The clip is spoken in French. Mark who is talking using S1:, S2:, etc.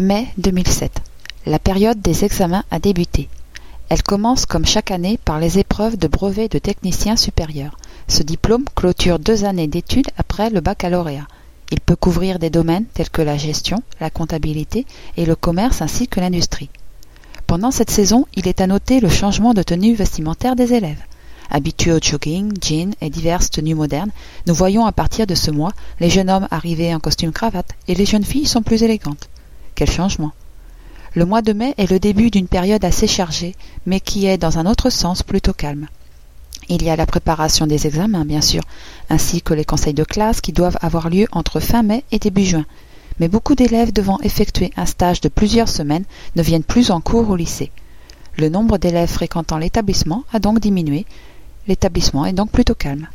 S1: Mai 2007. La période des examens a débuté. Elle commence comme chaque année par les épreuves de brevet de technicien supérieur. Ce diplôme clôture deux années d'études après le baccalauréat. Il peut couvrir des domaines tels que la gestion, la comptabilité et le commerce ainsi que l'industrie. Pendant cette saison, il est à noter le changement de tenue vestimentaire des élèves. Habitués au jogging, jeans et diverses tenues modernes, nous voyons à partir de ce mois les jeunes hommes arriver en costume cravate et les jeunes filles sont plus élégantes. Quel changement Le mois de mai est le début d'une période assez chargée, mais qui est dans un autre sens plutôt calme. Il y a la préparation des examens, bien sûr, ainsi que les conseils de classe qui doivent avoir lieu entre fin mai et début juin. Mais beaucoup d'élèves devant effectuer un stage de plusieurs semaines ne viennent plus en cours au lycée. Le nombre d'élèves fréquentant l'établissement a donc diminué. L'établissement est donc plutôt calme.